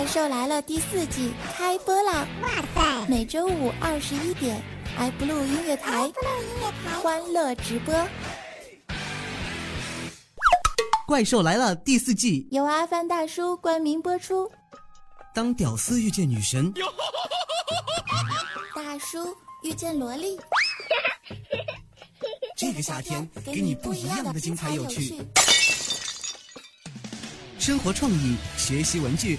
怪兽来了第四季开播啦！哇塞，每周五二十一点，iBlue 音乐台，欢乐直播。怪兽来了第四季，由阿凡大叔冠名播出。当屌丝遇见女神，大叔遇见萝莉，这个夏天给你不一样的精彩有趣。生活创意，学习文具，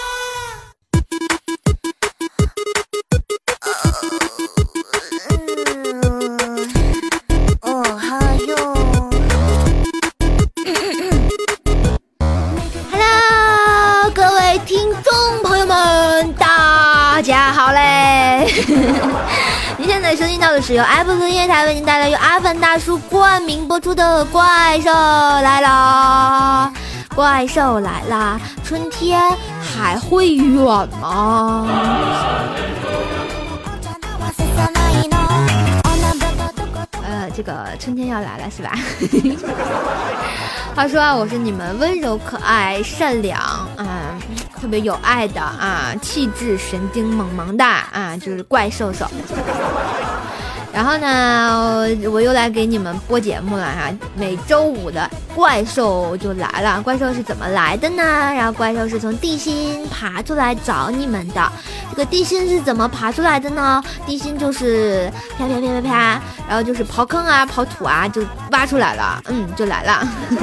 是由 Apple 音乐台为您带来由阿凡大叔冠名播出的《怪兽来了》。怪兽来了！春天还会远吗？呃，这个春天要来了是吧？话说啊，我是你们温柔可爱、善良啊。特别有爱的啊，气质神经萌萌的啊，就是怪兽兽。然后呢，我又来给你们播节目了哈。每周五的怪兽就来了，怪兽是怎么来的呢？然后怪兽是从地心爬出来找你们的。这个地心是怎么爬出来的呢？地心就是啪啪啪啪啪，然后就是刨坑啊、刨土啊，就挖出来了。嗯，就来了。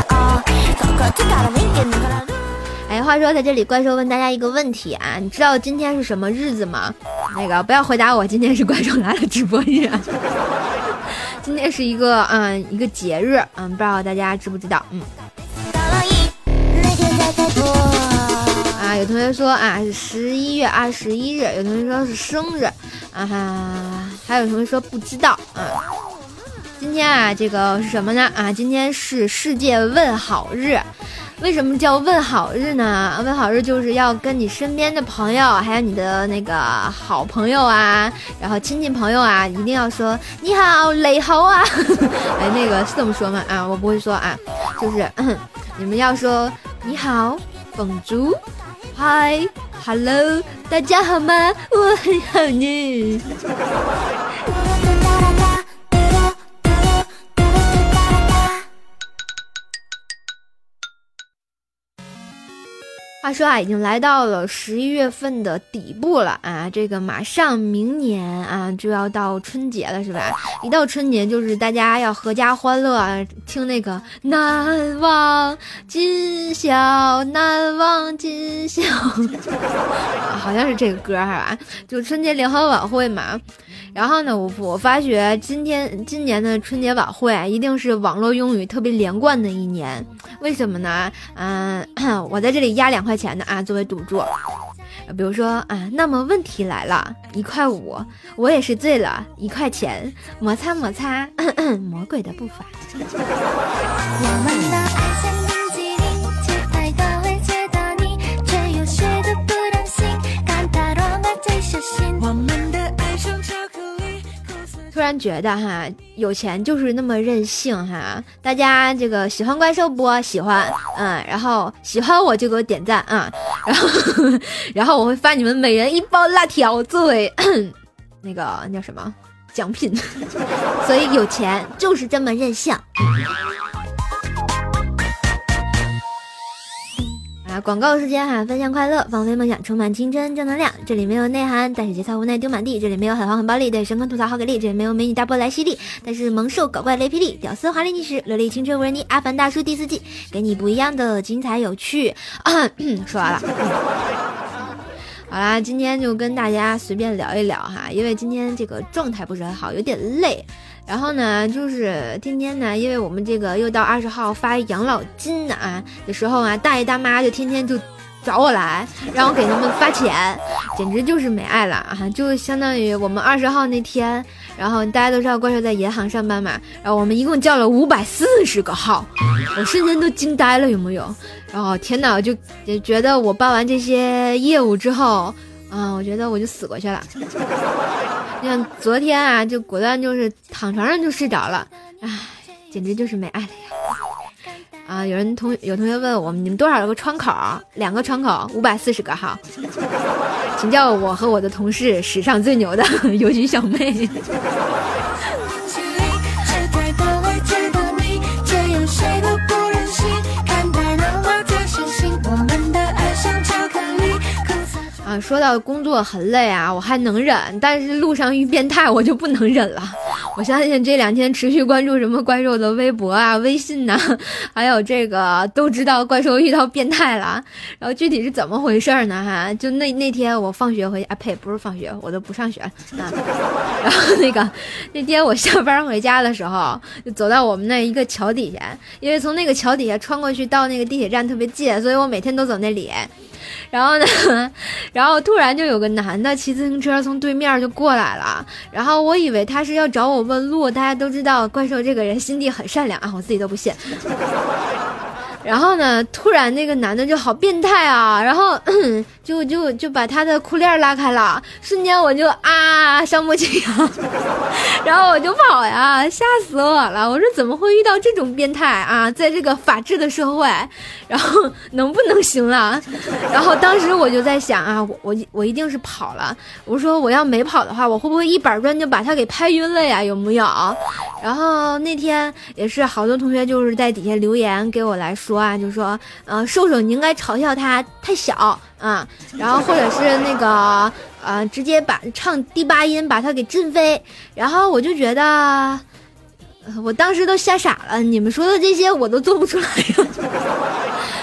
哎，话说在这里，怪兽问大家一个问题啊，你知道今天是什么日子吗？那个不要回答我，今天是怪兽来了直播日，今天是一个嗯一个节日，嗯，不知道大家知不知道？嗯。啊，有同学说啊是十一月二十一日，有同学说是生日，啊哈，还有同学说不知道，啊，今天啊这个是什么呢？啊，今天是世界问好日，为什么叫问好日呢？问好日就是要跟你身边的朋友，还有你的那个好朋友啊，然后亲戚朋友啊，一定要说你好，雷猴啊，哎，那个是这么说吗？啊，我不会说啊，就是 你们要说你好，凤珠。嗨，Hello，大家好吗？我很好呢。话说啊，已经来到了十一月份的底部了啊，这个马上明年啊就要到春节了，是吧？一到春节就是大家要阖家欢乐，啊听那个难忘今宵，难忘今宵，好像是这个歌哈，就春节联欢晚会嘛。然后呢，我我发觉今天今年的春节晚会一定是网络用语特别连贯的一年，为什么呢？嗯，我在这里压两块钱的啊，作为赌注。比如说啊，那么问题来了，一块五，我也是醉了，一块钱，摩擦摩擦，魔鬼的步伐。突然觉得哈，有钱就是那么任性哈！大家这个喜欢怪兽不？喜欢，嗯，然后喜欢我就给我点赞啊，然后然后我会发你们每人一包辣条作为 那个叫什么奖品，所以有钱就是这么任性。啊！广告时间哈，分享快乐，放飞梦想，充满青春正能量。这里没有内涵，但是节操无奈丢满地。这里没有狠话很暴力，对神坑吐槽好给力。这里没有美女大波来犀利，但是萌兽搞怪雷霹雳，屌丝华丽逆袭，萝莉青春无人敌。阿凡大叔第四季，给你不一样的精彩有趣。说完了，好啦，今天就跟大家随便聊一聊哈，因为今天这个状态不是很好，有点累。然后呢，就是天天呢，因为我们这个又到二十号发养老金的啊的时候啊，大爷大妈就天天就找我来，让我给他们发钱，简直就是没爱了啊！就相当于我们二十号那天，然后大家都知道怪兽在银行上班嘛，然后我们一共叫了五百四十个号，我瞬间都惊呆了，有没有？然后天哪，就也觉得我办完这些业务之后，啊，我觉得我就死过去了。像昨天啊，就果断就是躺床上就睡着了，唉，简直就是没爱了呀！啊，有人同有同学问我们，你们多少个窗口？两个窗口，五百四十个号，请叫我和我的同事史上最牛的 邮局小妹。啊，说到工作很累啊，我还能忍，但是路上遇变态我就不能忍了。我相信这两天持续关注什么怪兽的微博啊、微信呐，还有这个都知道怪兽遇到变态了。然后具体是怎么回事呢？哈，就那那天我放学回啊呸，不是放学，我都不上学啊。然后那个那天我下班回家的时候，就走到我们那一个桥底下，因为从那个桥底下穿过去到那个地铁站特别近，所以我每天都走那里。然后呢，然后突然就有个男的骑自行车从对面就过来了，然后我以为他是要找我问路。大家都知道怪兽这个人心地很善良啊，我自己都不信。然后呢，突然那个男的就好变态啊，然后 就就就把他的裤链拉开了，瞬间我就啊伤不起啊，然后我就跑呀，吓死我了！我说怎么会遇到这种变态啊？在这个法治的社会，然后能不能行了？然后当时我就在想啊，我我我一定是跑了。我说我要没跑的话，我会不会一板砖就把他给拍晕了呀？有没有？然后那天也是好多同学就是在底下留言给我来说。说啊，就说，呃，瘦瘦你应该嘲笑他太小啊，然后或者是那个，呃，直接把唱第八音把他给震飞，然后我就觉得，我当时都吓傻了，你们说的这些我都做不出来呀。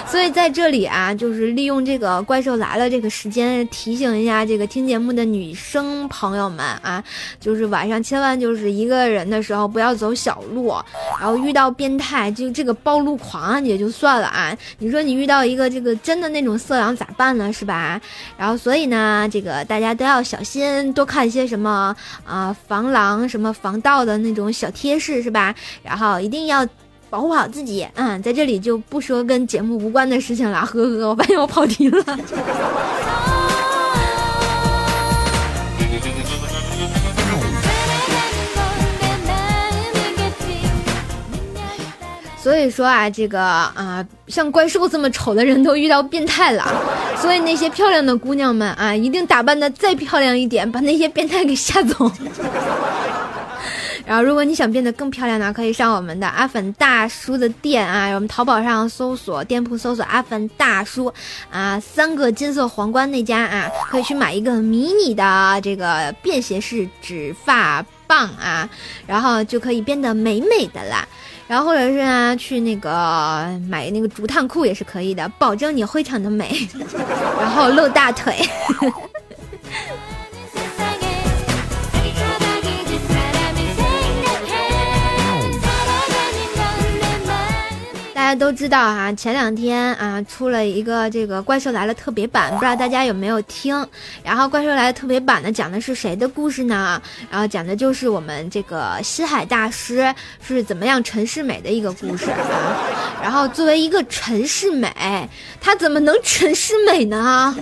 所以在这里啊，就是利用这个怪兽来了这个时间，提醒一下这个听节目的女生朋友们啊，就是晚上千万就是一个人的时候不要走小路，然后遇到变态就这个暴露狂也就算了啊，你说你遇到一个这个真的那种色狼咋办呢？是吧？然后所以呢，这个大家都要小心，多看一些什么啊防狼、什么防盗的那种小贴士，是吧？然后一定要。保护好自己，嗯，在这里就不说跟节目无关的事情了，呵呵，我发现我跑题了。所以说啊，这个啊，像怪兽这么丑的人都遇到变态了，所以那些漂亮的姑娘们啊，一定打扮的再漂亮一点，把那些变态给吓走。然后，如果你想变得更漂亮呢，可以上我们的阿粉大叔的店啊，我们淘宝上搜索店铺搜索阿粉大叔啊，三个金色皇冠那家啊，可以去买一个迷你的这个便携式直发棒啊，然后就可以变得美美的啦。然后或者是啊，去那个买那个竹炭裤也是可以的，保证你非常的美，然后露大腿。大家都知道哈，前两天啊出了一个这个《怪兽来了》特别版，不知道大家有没有听？然后《怪兽来了》特别版呢，讲的是谁的故事呢？然后讲的就是我们这个西海大师是怎么样陈世美的一个故事啊。然后作为一个陈世美，他怎么能陈世美呢？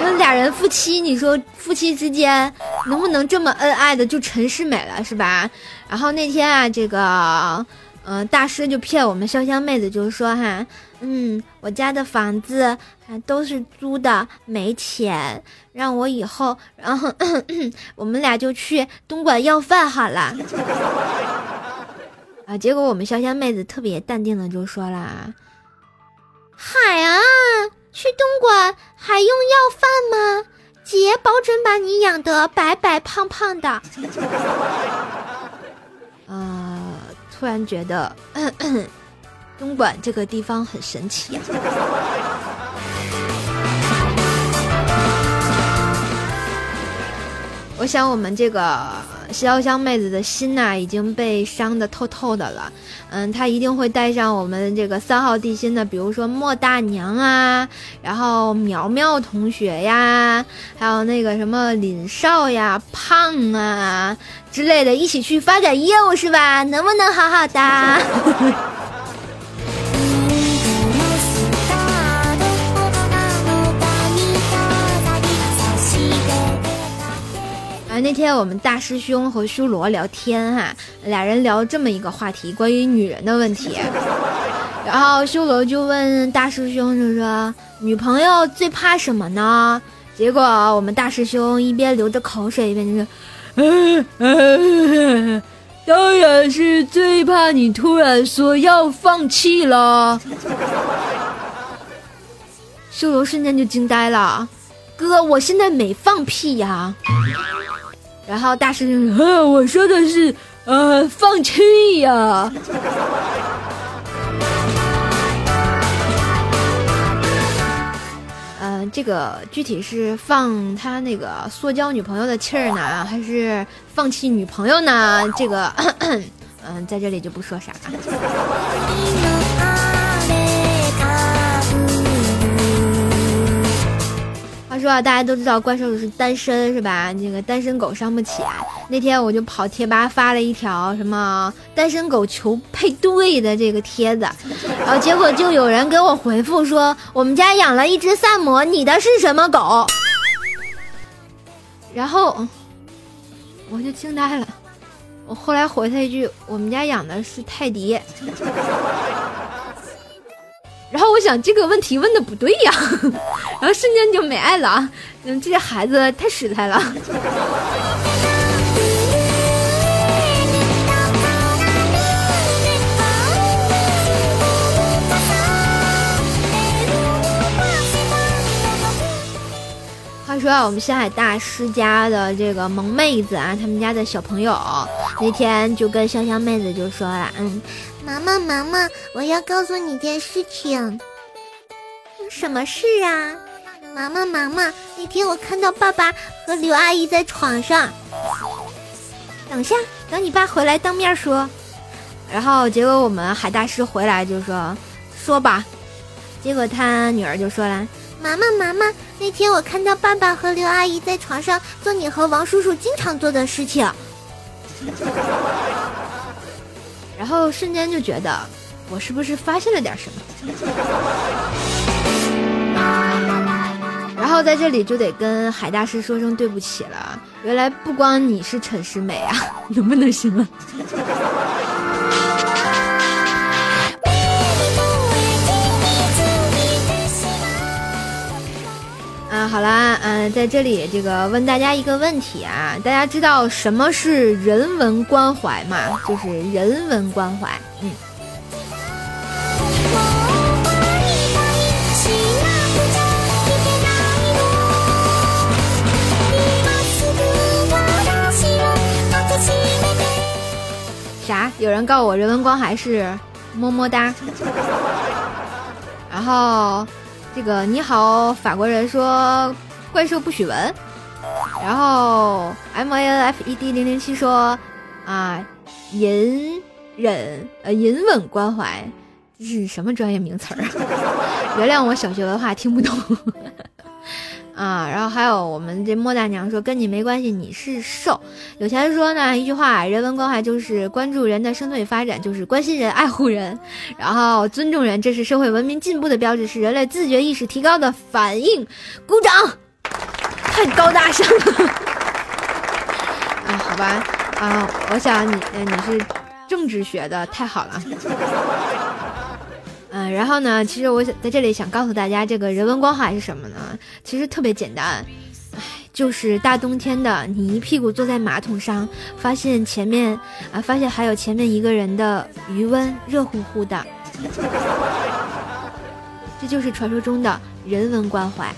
那俩人夫妻，你说夫妻之间能不能这么恩爱的就陈世美了是吧？然后那天啊，这个。嗯，大师就骗我们潇湘妹子，就说哈，嗯，我家的房子都是租的，没钱，让我以后，然后 我们俩就去东莞要饭好了。啊，结果我们潇湘妹子特别淡定的就说啦，海啊，去东莞还用要饭吗？姐保准把你养得白白胖胖的。啊。突然觉得 东莞这个地方很神奇呀！我想我们这个潇湘妹子的心呐已经被伤得透透的了。嗯，她一定会带上我们这个三号地心的，比如说莫大娘啊，然后苗苗同学呀，还有那个什么林少呀、胖啊之类的，一起去发展业务是吧？能不能好好的？那天我们大师兄和修罗聊天哈，俩人聊这么一个话题，关于女人的问题。然后修罗就问大师兄，就说：“女朋友最怕什么呢？”结果我们大师兄一边流着口水，一边就说：“，当然是最怕你突然说要放弃了。”修罗瞬间就惊呆了，哥，我现在没放屁呀。然后大师兄说：“我说的是，呃，放弃呀。”嗯，这个具体是放他那个塑胶女朋友的气儿呢，还是放弃女朋友呢？这个，嗯，在这里就不说啥了。话说大家都知道怪兽是单身是吧？那个单身狗伤不起啊。那天我就跑贴吧发了一条什么单身狗求配对的这个帖子，然后结果就有人给我回复说我们家养了一只萨摩，你的是什么狗？然后我就惊呆了，我后来回他一句我们家养的是泰迪。然后我想这个问题问的不对呀，然后瞬间就没爱了啊。嗯，这些孩子太实在了。话说啊，我们星海大师家的这个萌妹子啊，他们家的小朋友那天就跟潇湘妹子就说了，嗯。妈妈，妈妈，我要告诉你件事情。什么事啊？妈妈，妈妈，那天我看到爸爸和刘阿姨在床上。等下，等你爸回来当面说。然后结果我们海大师回来就说：“说吧。”结果他女儿就说了：“妈妈，妈妈，那天我看到爸爸和刘阿姨在床上做你和王叔叔经常做的事情。”然后瞬间就觉得，我是不是发现了点什么？然后在这里就得跟海大师说声对不起了。原来不光你是陈世美啊，能不能行了？好啦，嗯，在这里这个问大家一个问题啊，大家知道什么是人文关怀吗？就是人文关怀，嗯。啥？有人告诉我人文关怀是么么哒，然后。这个你好，法国人说怪兽不许闻，然后 M A N F E D 零零七说啊隐忍呃隐稳关怀，这是什么专业名词儿？原谅我小学文化听不懂。啊，然后还有我们这莫大娘说跟你没关系，你是兽。有钱人说呢，一句话，人文关怀就是关注人的生存与发展，就是关心人、爱护人，然后尊重人，这是社会文明进步的标志，是人类自觉意识提高的反应。鼓掌，太高大上了。啊，好吧，啊，我想你，你是政治学的，太好了。嗯，然后呢？其实我想在这里想告诉大家，这个人文关怀是什么呢？其实特别简单，唉，就是大冬天的，你一屁股坐在马桶上，发现前面啊，发现还有前面一个人的余温热乎乎的，这就是传说中的人文关怀。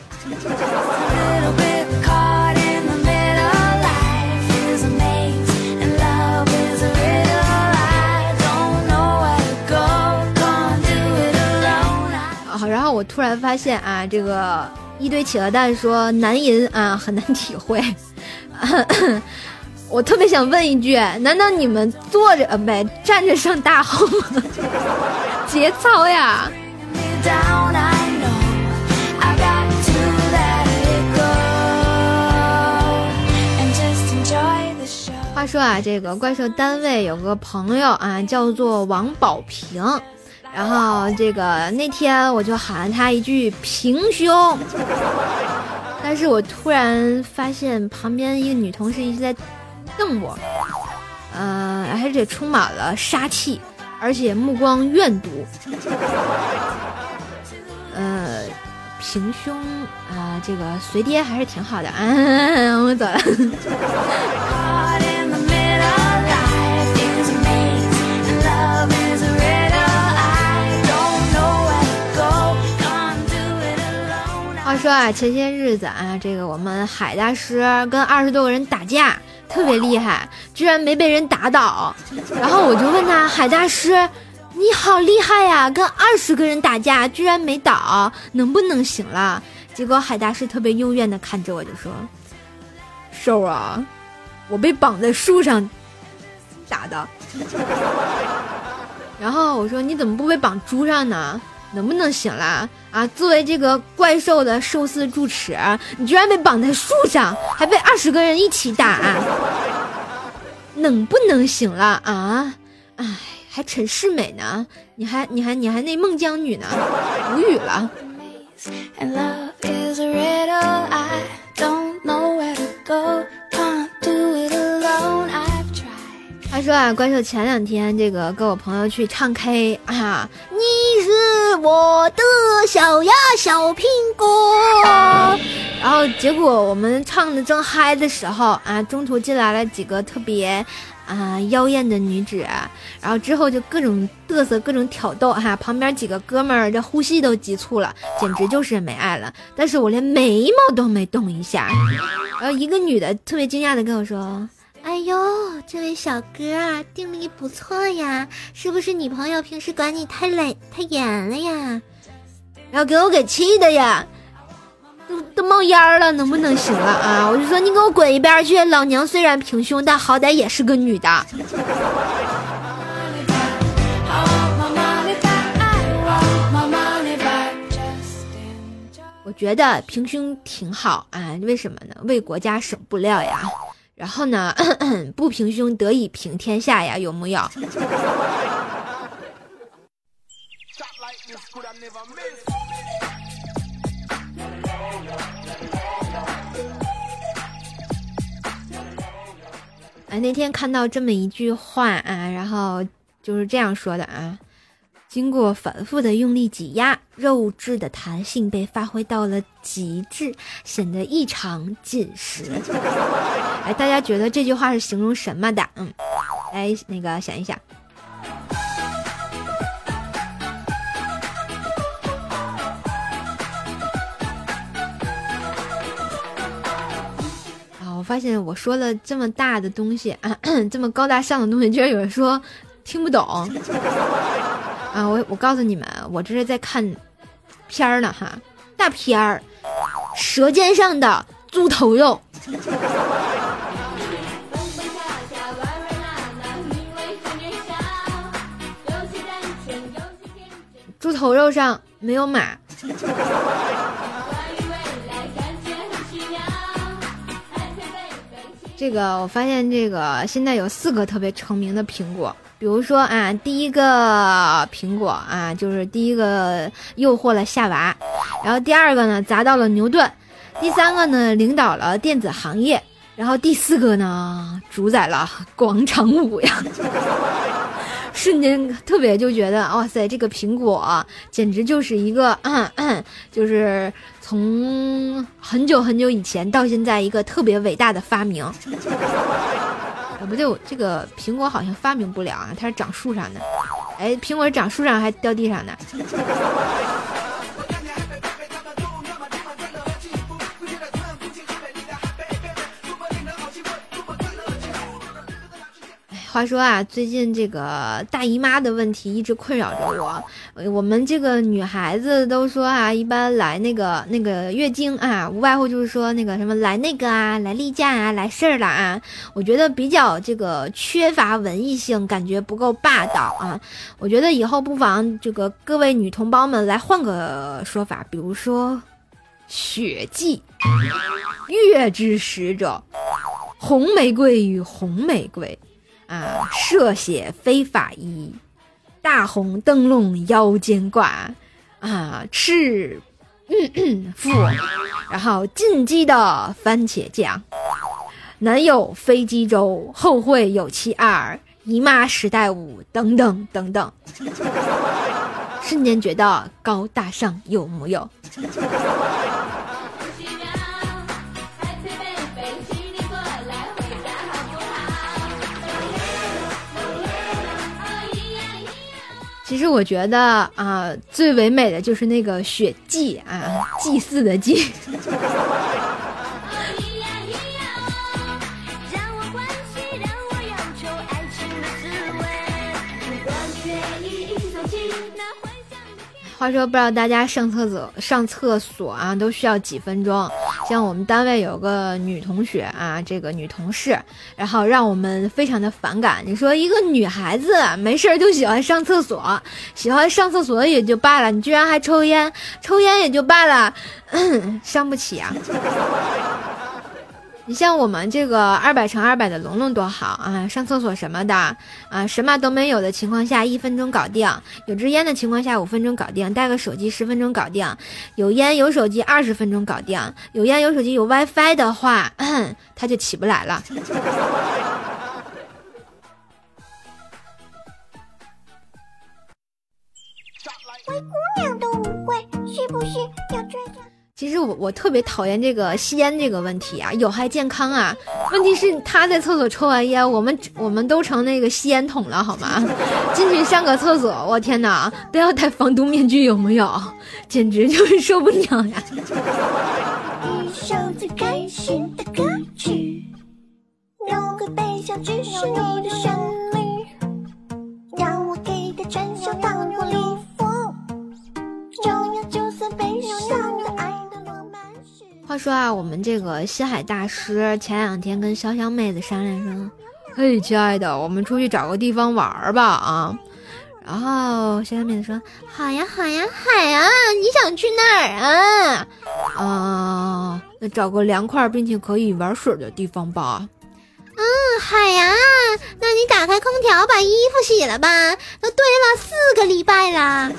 突然发现啊，这个一堆企鹅蛋说难吟啊很难体会。我特别想问一句：难道你们坐着呗，站着上大号吗？节操呀！话说啊，这个怪兽单位有个朋友啊，叫做王宝平，然后这个那天我就喊了他一句“平胸”，但是我突然发现旁边一个女同事一直在。瞪我，嗯，而且充满了杀气，而且目光怨毒。呃，平胸啊，这个随爹还是挺好的啊，我走了。话说啊，前些日子啊，这个我们海大师跟二十多个人打架。特别厉害，居然没被人打倒。然后我就问他：“海大师，你好厉害呀，跟二十个人打架居然没倒，能不能行了？”结果海大师特别幽怨的看着我，就说：“兽啊，我被绑在树上打的。”然后我说：“你怎么不被绑猪上呢？能不能行了？啊，作为这个怪兽的寿司住持，你居然被绑在树上，还被二十个人一起打，能不能行了啊？哎，还陈世美呢，你还你还你还那孟姜女呢，无语了。他说啊，怪兽前两天这个跟我朋友去唱 K 啊，你我的小呀小苹果，然后结果我们唱的正嗨的时候啊，中途进来了几个特别啊妖艳的女子，然后之后就各种嘚瑟，各种挑逗哈，旁边几个哥们儿这呼吸都急促了，简直就是没爱了。但是我连眉毛都没动一下，然后一个女的特别惊讶的跟我说。哎呦，这位小哥啊，定力不错呀，是不是女朋友平时管你太累太严了呀？然后给我给气的呀，都都冒烟了，能不能行了啊？我就说你给我滚一边去！老娘虽然平胸，但好歹也是个女的。我觉得平胸挺好啊，为什么呢？为国家省布料呀。然后呢，不平胸得以平天下呀，有木有？哎，那天看到这么一句话啊，然后就是这样说的啊。经过反复的用力挤压，肉质的弹性被发挥到了极致，显得异常紧实。哎，大家觉得这句话是形容什么的？嗯，来那个想一想。啊，我发现我说了这么大的东西啊，这么高大上的东西，居然有人说听不懂。啊，我我告诉你们，我这是在看片儿呢哈，大片儿，《舌尖上的猪头肉》。猪头肉上没有马。这个我发现，这个现在有四个特别成名的苹果。比如说啊，第一个苹果啊，就是第一个诱惑了夏娃，然后第二个呢砸到了牛顿，第三个呢领导了电子行业，然后第四个呢主宰了广场舞呀。瞬间特别就觉得，哇塞，这个苹果简直就是一个，就是从很久很久以前到现在一个特别伟大的发明。不对，这个苹果好像发明不了啊，它是长树上的。哎，苹果长树上还掉地上呢。话说啊，最近这个大姨妈的问题一直困扰着我。我们这个女孩子都说啊，一般来那个那个月经啊，无外乎就是说那个什么来那个啊，来例假啊，来事儿了啊。我觉得比较这个缺乏文艺性，感觉不够霸道啊。我觉得以后不妨这个各位女同胞们来换个说法，比如说血迹，月之使者，红玫瑰与红玫瑰。啊！涉血非法医，大红灯笼腰间挂，啊，赤腹，然后进击的番茄酱，男友飞机粥，后会有期二，姨妈时代五，等等等等，瞬间觉得高大上有木有？其实我觉得啊，最唯美的就是那个血祭啊，祭祀的祭。话说，不知道大家上厕所上厕所啊，都需要几分钟？像我们单位有个女同学啊，这个女同事，然后让我们非常的反感。你说一个女孩子没事儿就喜欢上厕所，喜欢上厕所也就罢了，你居然还抽烟，抽烟也就罢了，伤不起啊。你像我们这个二百乘二百的龙龙多好啊！上厕所什么的啊，什么都没有的情况下，一分钟搞定；有支烟的情况下，五分钟搞定；带个手机十分钟搞定；有烟有手机二十分钟搞定；有烟有手机有 WiFi 的话，他就起不来了。灰姑娘其实我我特别讨厌这个吸烟这个问题啊，有害健康啊。问题是他在厕所抽完烟，我们我们都成那个吸烟筒了，好吗？进去上个厕所，我天哪，都要戴防毒面具，有没有？简直就是受不了呀！一首最开心的歌曲，有个悲伤，只是你的旋话说啊，我们这个西海大师前两天跟潇湘妹子商量说：“嘿，亲爱的，我们出去找个地方玩吧啊！”然后潇湘妹子说：“好呀，好呀，海呀，你想去哪儿啊？啊，那找个凉快并且可以玩水的地方吧。”“嗯，海呀，那你打开空调，把衣服洗了吧，都堆了四个礼拜了。”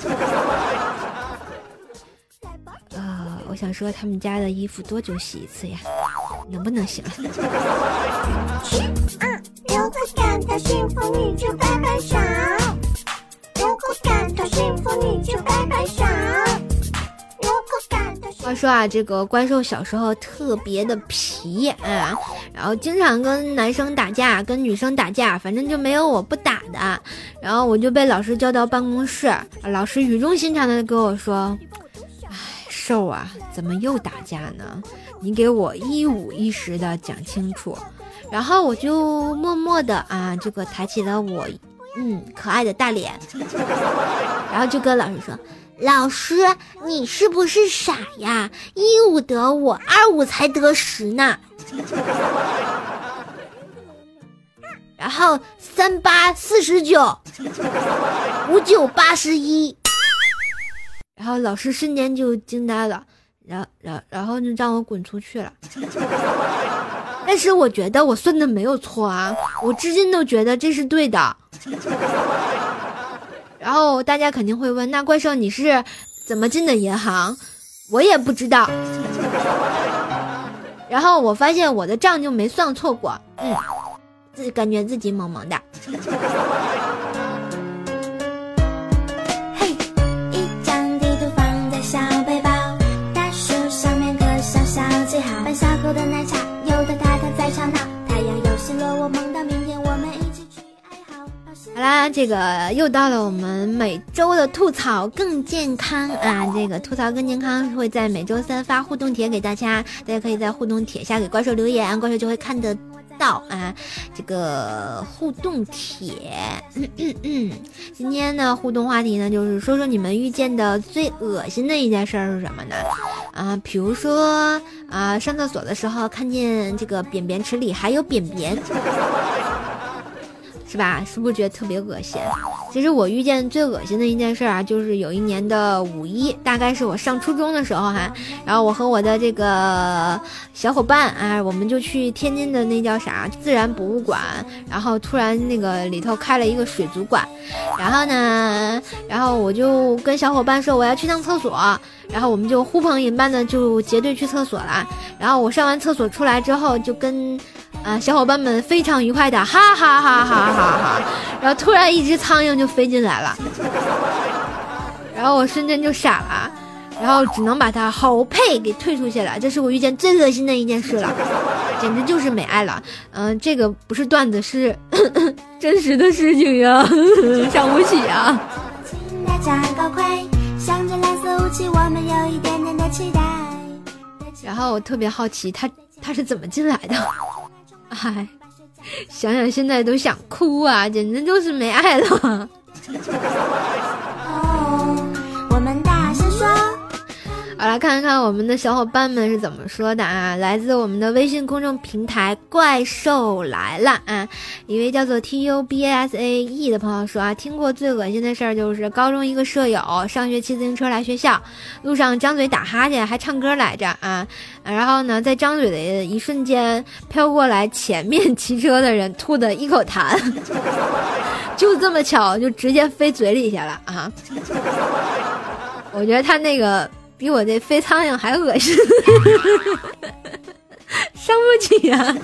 我想说，他们家的衣服多久洗一次呀？能不能洗了？话说啊，这个怪兽小时候特别的皮啊，然后经常跟男生打架，跟女生打架，反正就没有我不打的。然后我就被老师叫到办公室，老师语重心长的跟我说。兽啊，怎么又打架呢？你给我一五一十的讲清楚。然后我就默默的啊，这个抬起了我嗯可爱的大脸，然后就跟老师说：“老师，你是不是傻呀？一五得五，二五才得十呢。”然后三八四十九，五九八十一。然后老师瞬间就惊呆了，然然然后就让我滚出去了。但是我觉得我算的没有错啊，我至今都觉得这是对的。然后大家肯定会问，那怪兽你是怎么进的银行？我也不知道。然后我发现我的账就没算错过，嗯，自感觉自己萌萌的。的奶茶，有的太太在吵闹。太阳又西落，我梦到明天我们一起去爱好。好啦，这个又到了我们每周的吐槽更健康啊！这个吐槽更健康会在每周三发互动帖给大家，大家可以在互动帖下给怪兽留言，怪兽就会看得。啊，这个互动帖。嗯嗯嗯，今天呢互动话题呢，就是说说你们遇见的最恶心的一件事是什么呢？啊，比如说啊，上厕所的时候看见这个便便池里还有便便。是吧？是不是觉得特别恶心？其实我遇见最恶心的一件事啊，就是有一年的五一，大概是我上初中的时候哈，然后我和我的这个小伙伴啊，我们就去天津的那叫啥自然博物馆，然后突然那个里头开了一个水族馆，然后呢，然后我就跟小伙伴说我要去趟厕所，然后我们就呼朋引伴的就结队去厕所了，然后我上完厕所出来之后就跟。啊，小伙伴们非常愉快的，哈哈哈哈哈哈！然后突然一只苍蝇就飞进来了，然后我瞬间就傻了，然后只能把它好配给退出去了。这是我遇见最恶心的一件事了，简直就是美爱了。嗯，这个不是段子，是 真实的事情呀，伤不起啊。然后我特别好奇，他他是怎么进来的？唉，想想现在都想哭啊，简直就是没爱了。我来看看我们的小伙伴们是怎么说的啊！来自我们的微信公众平台“怪兽来了”啊，一位叫做 TUBA SAE 的朋友说啊，听过最恶心的事儿就是高中一个舍友上学骑自行车来学校，路上张嘴打哈欠还唱歌来着啊，然后呢，在张嘴的一瞬间飘过来前面骑车的人吐的一口痰，就这么巧就直接飞嘴里去了啊！我觉得他那个。比我这飞苍蝇还恶心，伤不起呀。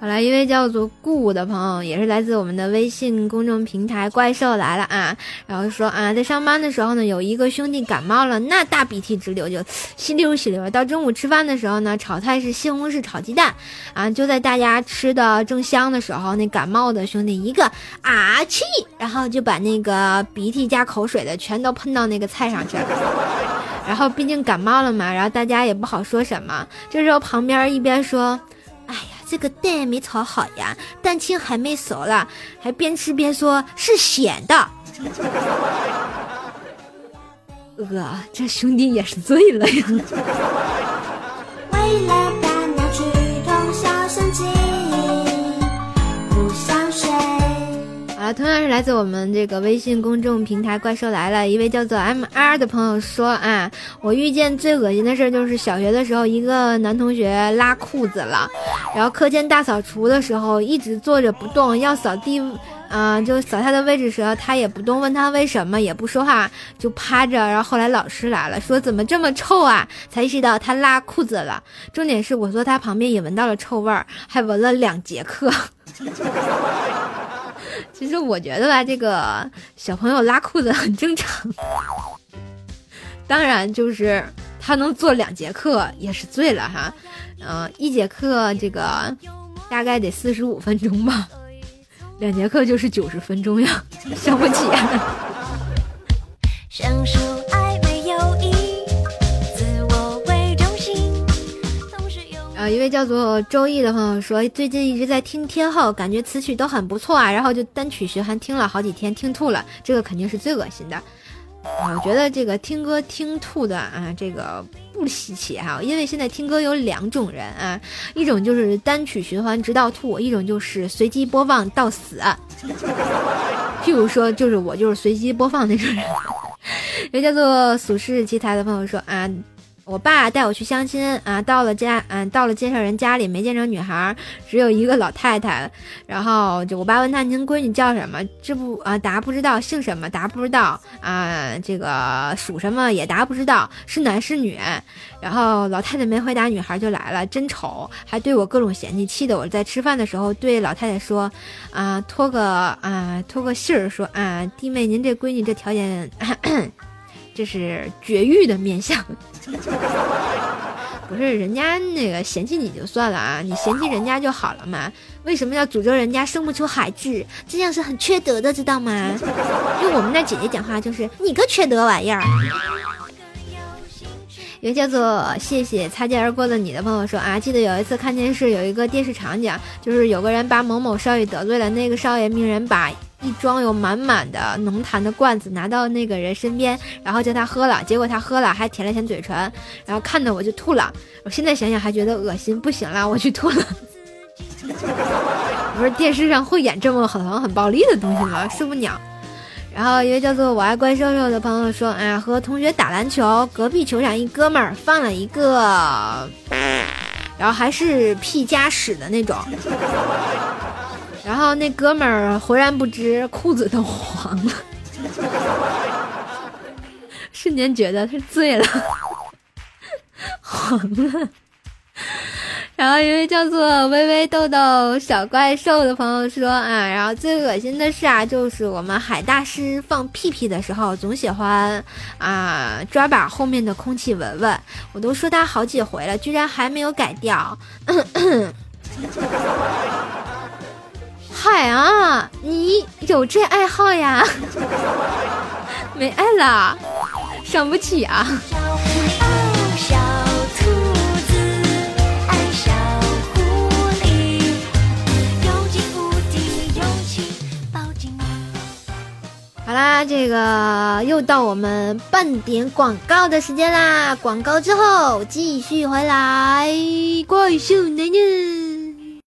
好了，一位叫做顾的朋友，也是来自我们的微信公众平台“怪兽来了”啊，然后说啊，在上班的时候呢，有一个兄弟感冒了，那大鼻涕直流，就稀溜稀溜。到中午吃饭的时候呢，炒菜是西红柿炒鸡蛋，啊，就在大家吃的正香的时候，那感冒的兄弟一个啊气，然后就把那个鼻涕加口水的全都喷到那个菜上去了。然后毕竟感冒了嘛，然后大家也不好说什么。这时候旁边一边说。这个蛋没炒好呀，蛋清还没熟了，还边吃边说是咸的。呃，这兄弟也是醉了呀。为了同样是来自我们这个微信公众平台“怪兽来了”一位叫做 M R 的朋友说啊，我遇见最恶心的事就是小学的时候，一个男同学拉裤子了，然后课间大扫除的时候一直坐着不动，要扫地，啊，就扫他的位置时候他也不动，问他为什么也不说话，就趴着。然后后来老师来了，说怎么这么臭啊？才意识到他拉裤子了。重点是我坐他旁边也闻到了臭味儿，还闻了两节课。其实我觉得吧，这个小朋友拉裤子很正常。当然，就是他能坐两节课也是醉了哈。嗯，一节课这个大概得四十五分钟吧，两节课就是九十分钟呀，伤不起。啊，啊一位叫做周易的朋友说，最近一直在听天后，感觉词曲都很不错啊，然后就单曲循环听了好几天，听吐了。这个肯定是最恶心的。啊，我觉得这个听歌听吐的啊，这个不稀奇哈，因为现在听歌有两种人啊，一种就是单曲循环直到吐，一种就是随机播放到死。譬如说，就是我就是随机播放那种人。一位叫做俗世奇才的朋友说啊。我爸带我去相亲啊，到了家，嗯，到了介绍人家里，没见着女孩，只有一个老太太。然后就我爸问他：“您闺女叫什么？”这不啊，答不知道。姓什么？答不知道。啊，这个属什么？也答不知道。是男是女？然后老太太没回答，女孩就来了，真丑，还对我各种嫌弃，气得我在吃饭的时候对老太太说：“啊，托个啊，托个信儿，说啊，弟妹，您这闺女这条件。”这是绝育的面相，不是人家那个嫌弃你就算了啊，你嫌弃人家就好了嘛？为什么要诅咒人家生不出孩子？这样是很缺德的，知道吗？用我们那姐姐讲话就是你个缺德玩意儿。一个叫做“谢谢擦肩而过的你”的朋友说啊，记得有一次看电视，有一个电视场景，就是有个人把某某少爷得罪了，那个少爷命人把一装有满满的浓痰的罐子拿到那个人身边，然后叫他喝了，结果他喝了还舔了舔嘴唇，然后看的我就吐了。我现在想想还觉得恶心，不行了，我去吐了。不是电视上会演这么很很暴力的东西吗？受不了。然后一个叫做我爱怪兽兽的朋友说：“哎呀，和同学打篮球，隔壁球场一哥们儿放了一个，然后还是屁加屎的那种。然后那哥们儿浑然不知，裤子都黄了，瞬间觉得他醉了，黄了。”然后一位叫做微微豆豆小怪兽的朋友说啊，然后最恶心的事啊，就是我们海大师放屁屁的时候，总喜欢啊抓把后面的空气闻闻。我都说他好几回了，居然还没有改掉。嗨啊，你有这爱好呀？没爱啦，伤不起啊。好啦，这个又到我们半点广告的时间啦！广告之后继续回来，怪兽男人。